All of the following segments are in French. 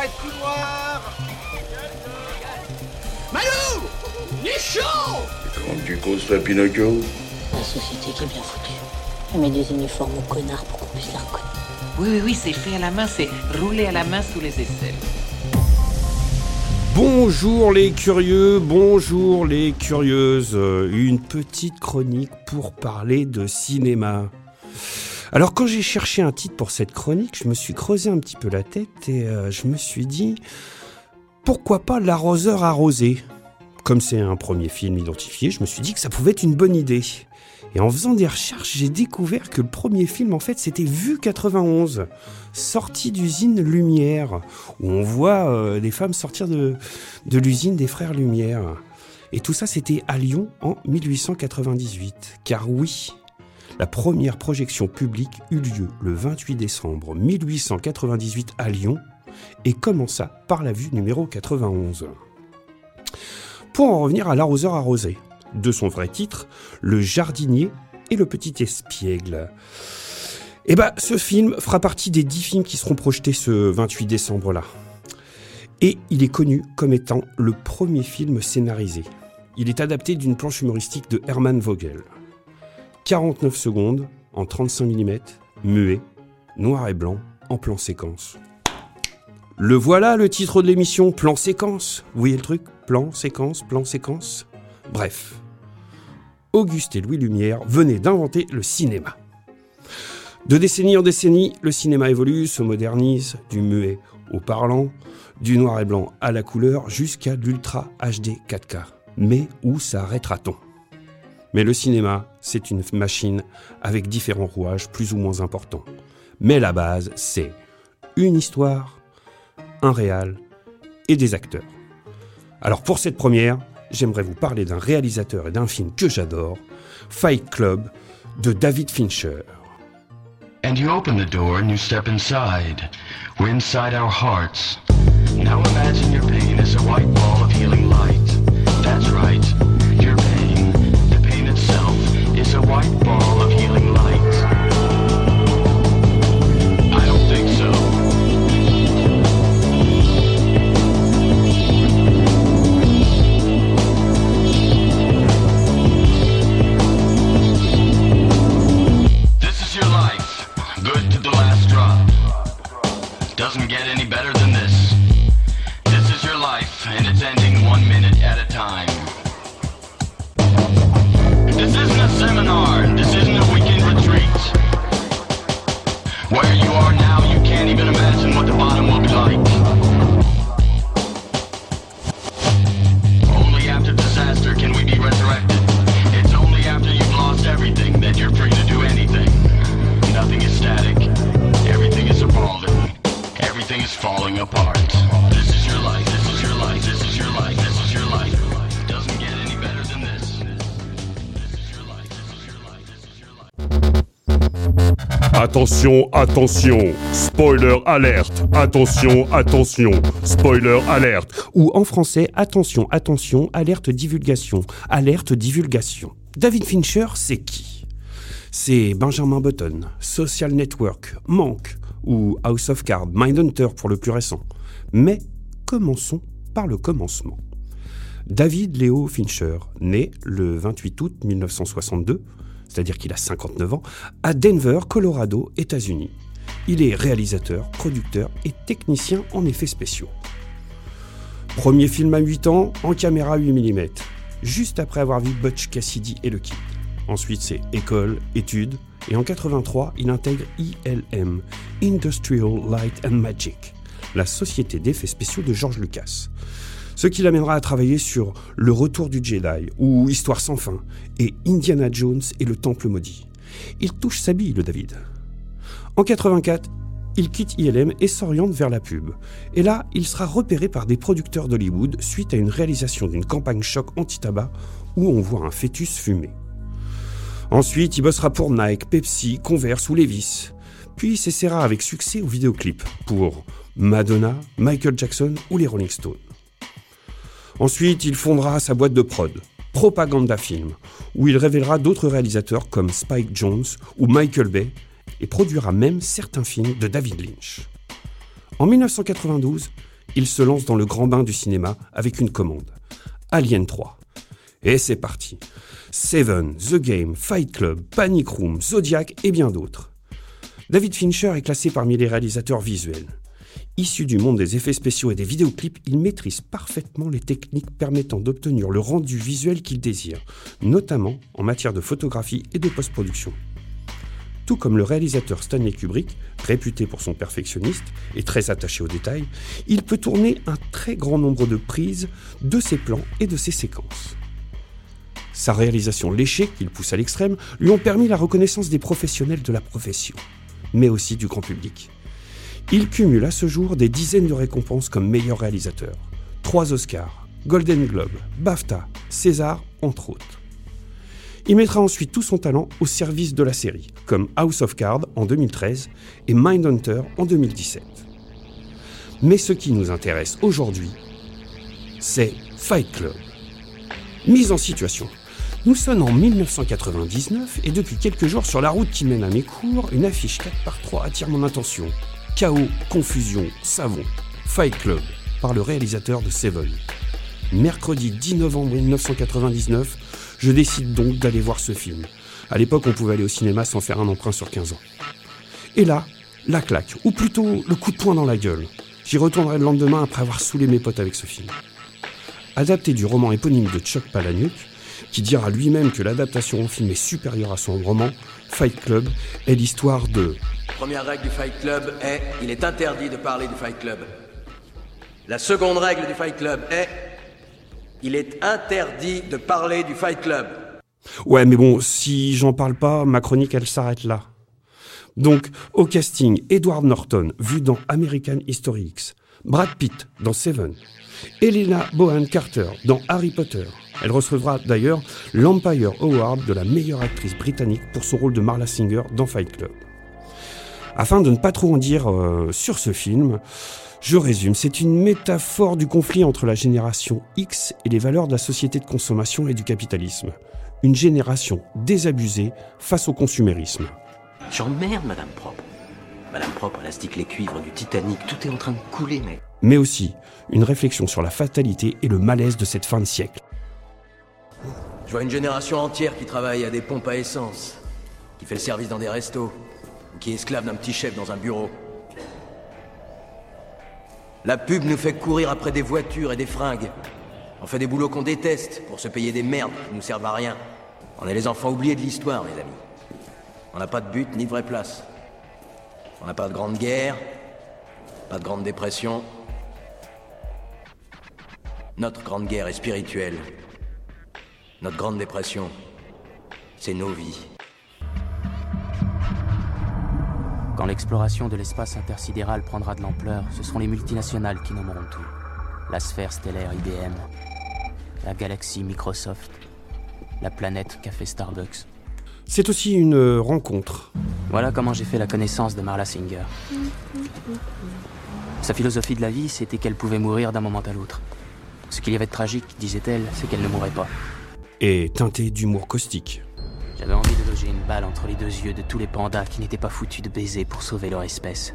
Arrête Malou Il est chaud Comment tu construis Pinocchio? La société qui est bien foutue. Elle met des uniformes aux connards pour qu'on puisse la reconnaître. Oui, oui, oui, c'est fait à la main, c'est roulé à la main sous les aisselles. Bonjour les curieux, bonjour les curieuses. Une petite chronique pour parler de cinéma. Alors quand j'ai cherché un titre pour cette chronique, je me suis creusé un petit peu la tête et euh, je me suis dit pourquoi pas l'arroseur arrosé? Comme c'est un premier film identifié, je me suis dit que ça pouvait être une bonne idée. Et en faisant des recherches, j'ai découvert que le premier film, en fait, c'était Vue 91, sorti d'usine Lumière, où on voit euh, femmes sortir de, de l'usine des frères Lumière. Et tout ça, c'était à Lyon en 1898. Car oui, la première projection publique eut lieu le 28 décembre 1898 à Lyon et commença par la vue numéro 91. Pour en revenir à l'arroseur arrosé, de son vrai titre, Le jardinier et le petit espiègle. Eh ben, ce film fera partie des dix films qui seront projetés ce 28 décembre-là. Et il est connu comme étant le premier film scénarisé. Il est adapté d'une planche humoristique de Hermann Vogel. 49 secondes, en 35 mm, muet, noir et blanc, en plan séquence. Le voilà le titre de l'émission, plan séquence. Vous voyez le truc? Plan, séquence, plan, séquence. Bref, Auguste et Louis Lumière venaient d'inventer le cinéma. De décennie en décennie, le cinéma évolue, se modernise, du muet au parlant, du noir et blanc à la couleur, jusqu'à l'ultra HD 4K. Mais où s'arrêtera-t-on? Mais le cinéma, c'est une machine avec différents rouages plus ou moins importants. Mais la base, c'est une histoire, un réal et des acteurs. Alors pour cette première, j'aimerais vous parler d'un réalisateur et d'un film que j'adore, Fight Club, de David Fincher. And you open the door and you step inside. We're inside our hearts. Now imagine your pain is a white ball of healing light. That's right. White ball Attention, attention, spoiler alerte, attention, attention, spoiler alerte. Ou en français, attention, attention, alerte divulgation, alerte divulgation. David Fincher, c'est qui? C'est Benjamin Button, Social Network, Mank ou House of Cards, Mindhunter pour le plus récent. Mais commençons par le commencement. David Leo Fincher, né le 28 août 1962, c'est-à-dire qu'il a 59 ans, à Denver, Colorado, États-Unis. Il est réalisateur, producteur et technicien en effets spéciaux. Premier film à 8 ans, en caméra 8 mm, juste après avoir vu Butch Cassidy et le Kid. Ensuite, c'est école, études, et en 83, il intègre ILM, Industrial Light and Magic, la société d'effets spéciaux de George Lucas. Ce qui l'amènera à travailler sur Le Retour du Jedi ou Histoire sans fin et Indiana Jones et le Temple maudit. Il touche sa bille, le David. En 84, il quitte ILM et s'oriente vers la pub. Et là, il sera repéré par des producteurs d'Hollywood suite à une réalisation d'une campagne choc anti-tabac où on voit un fœtus fumer. Ensuite, il bossera pour Nike, Pepsi, Converse ou Levis. Puis il s'essaiera avec succès aux vidéoclips pour Madonna, Michael Jackson ou les Rolling Stones. Ensuite, il fondera sa boîte de prod, Propaganda Film, où il révélera d'autres réalisateurs comme Spike Jones ou Michael Bay et produira même certains films de David Lynch. En 1992, il se lance dans le grand bain du cinéma avec une commande. Alien 3. Et c'est parti. Seven, The Game, Fight Club, Panic Room, Zodiac et bien d'autres. David Fincher est classé parmi les réalisateurs visuels. Issu du monde des effets spéciaux et des vidéoclips, il maîtrise parfaitement les techniques permettant d'obtenir le rendu visuel qu'il désire, notamment en matière de photographie et de post-production. Tout comme le réalisateur Stanley Kubrick, réputé pour son perfectionniste et très attaché aux détails, il peut tourner un très grand nombre de prises de ses plans et de ses séquences. Sa réalisation léchée, qu'il pousse à l'extrême, lui ont permis la reconnaissance des professionnels de la profession, mais aussi du grand public. Il cumule à ce jour des dizaines de récompenses comme meilleur réalisateur. Trois Oscars, Golden Globe, BAFTA, César, entre autres. Il mettra ensuite tout son talent au service de la série, comme House of Cards en 2013 et Mindhunter en 2017. Mais ce qui nous intéresse aujourd'hui, c'est Fight Club. Mise en situation. Nous sommes en 1999 et depuis quelques jours sur la route qui mène à mes cours, une affiche 4 par 3 attire mon attention. Chaos, confusion, savon. Fight Club, par le réalisateur de Seven. Mercredi 10 novembre 1999, je décide donc d'aller voir ce film. À l'époque, on pouvait aller au cinéma sans faire un emprunt sur 15 ans. Et là, la claque, ou plutôt le coup de poing dans la gueule. J'y retournerai le lendemain après avoir saoulé mes potes avec ce film. Adapté du roman éponyme de Chuck Palahniuk, qui dira lui-même que l'adaptation au film est supérieure à son roman, Fight Club est l'histoire de Première règle du Fight Club est il est interdit de parler du Fight Club. La seconde règle du Fight Club est il est interdit de parler du Fight Club. Ouais, mais bon, si j'en parle pas, ma chronique elle s'arrête là. Donc, au casting, Edward Norton, vu dans American History X, Brad Pitt dans Seven, Elena Bohan Carter dans Harry Potter. Elle recevra d'ailleurs l'Empire Award de la meilleure actrice britannique pour son rôle de Marla Singer dans Fight Club. Afin de ne pas trop en dire euh, sur ce film, je résume, c'est une métaphore du conflit entre la génération X et les valeurs de la société de consommation et du capitalisme. Une génération désabusée face au consumérisme. J'emmerde Madame Propre. Madame Propre, élastique les cuivres du Titanic, tout est en train de couler, mec. Mais aussi une réflexion sur la fatalité et le malaise de cette fin de siècle. Je vois une génération entière qui travaille à des pompes à essence, qui fait le service dans des restos, ou qui est esclave d'un petit chef dans un bureau. La pub nous fait courir après des voitures et des fringues. On fait des boulots qu'on déteste pour se payer des merdes qui nous servent à rien. On est les enfants oubliés de l'histoire, mes amis. On n'a pas de but ni de vraie place. On n'a pas de grande guerre, pas de grande dépression. Notre grande guerre est spirituelle. Notre grande dépression, c'est nos vies. Quand l'exploration de l'espace intersidéral prendra de l'ampleur, ce seront les multinationales qui nommeront tout. La sphère stellaire IBM, la galaxie Microsoft, la planète Café Starbucks. C'est aussi une rencontre. Voilà comment j'ai fait la connaissance de Marla Singer. Sa philosophie de la vie, c'était qu'elle pouvait mourir d'un moment à l'autre. Ce qu'il y avait de tragique, disait-elle, c'est qu'elle ne mourrait pas. Et teinté d'humour caustique. J'avais envie de loger une balle entre les deux yeux de tous les pandas qui n'étaient pas foutus de baiser pour sauver leur espèce.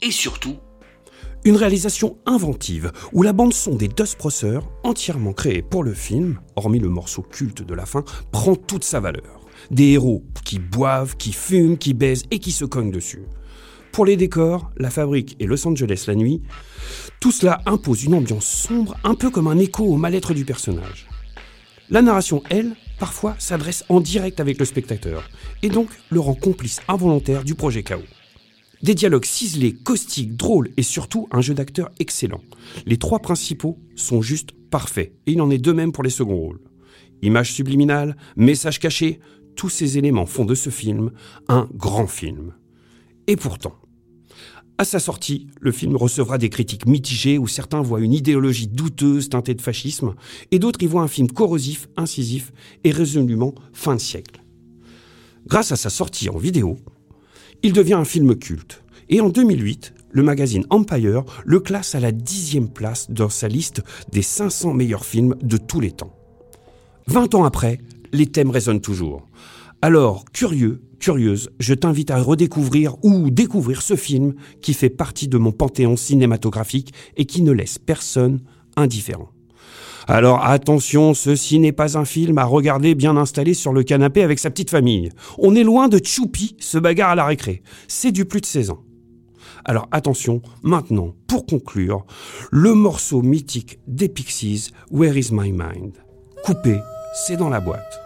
Et surtout, Une réalisation inventive où la bande-son des Dust Processors, entièrement créée pour le film, hormis le morceau culte de la fin, prend toute sa valeur. Des héros qui boivent, qui fument, qui baisent et qui se cognent dessus. Pour les décors, la fabrique et Los Angeles la nuit, tout cela impose une ambiance sombre, un peu comme un écho au mal-être du personnage. La narration, elle, parfois s'adresse en direct avec le spectateur, et donc le rend complice involontaire du projet Chaos. Des dialogues ciselés, caustiques, drôles et surtout un jeu d'acteur excellent. Les trois principaux sont juste parfaits, et il en est de même pour les seconds rôles. Images subliminales, messages cachés, tous ces éléments font de ce film un grand film. Et pourtant, à sa sortie, le film recevra des critiques mitigées où certains voient une idéologie douteuse teintée de fascisme et d'autres y voient un film corrosif, incisif et résolument fin de siècle. Grâce à sa sortie en vidéo, il devient un film culte. Et en 2008, le magazine Empire le classe à la dixième place dans sa liste des 500 meilleurs films de tous les temps. 20 ans après, les thèmes résonnent toujours. Alors, curieux, curieuse, je t'invite à redécouvrir ou découvrir ce film qui fait partie de mon panthéon cinématographique et qui ne laisse personne indifférent. Alors attention, ceci n'est pas un film à regarder bien installé sur le canapé avec sa petite famille. On est loin de Choupi, ce bagarre à la récré. C'est du plus de 16 ans. Alors attention, maintenant, pour conclure, le morceau mythique des Pixies, Where is my mind? Coupé, c'est dans la boîte.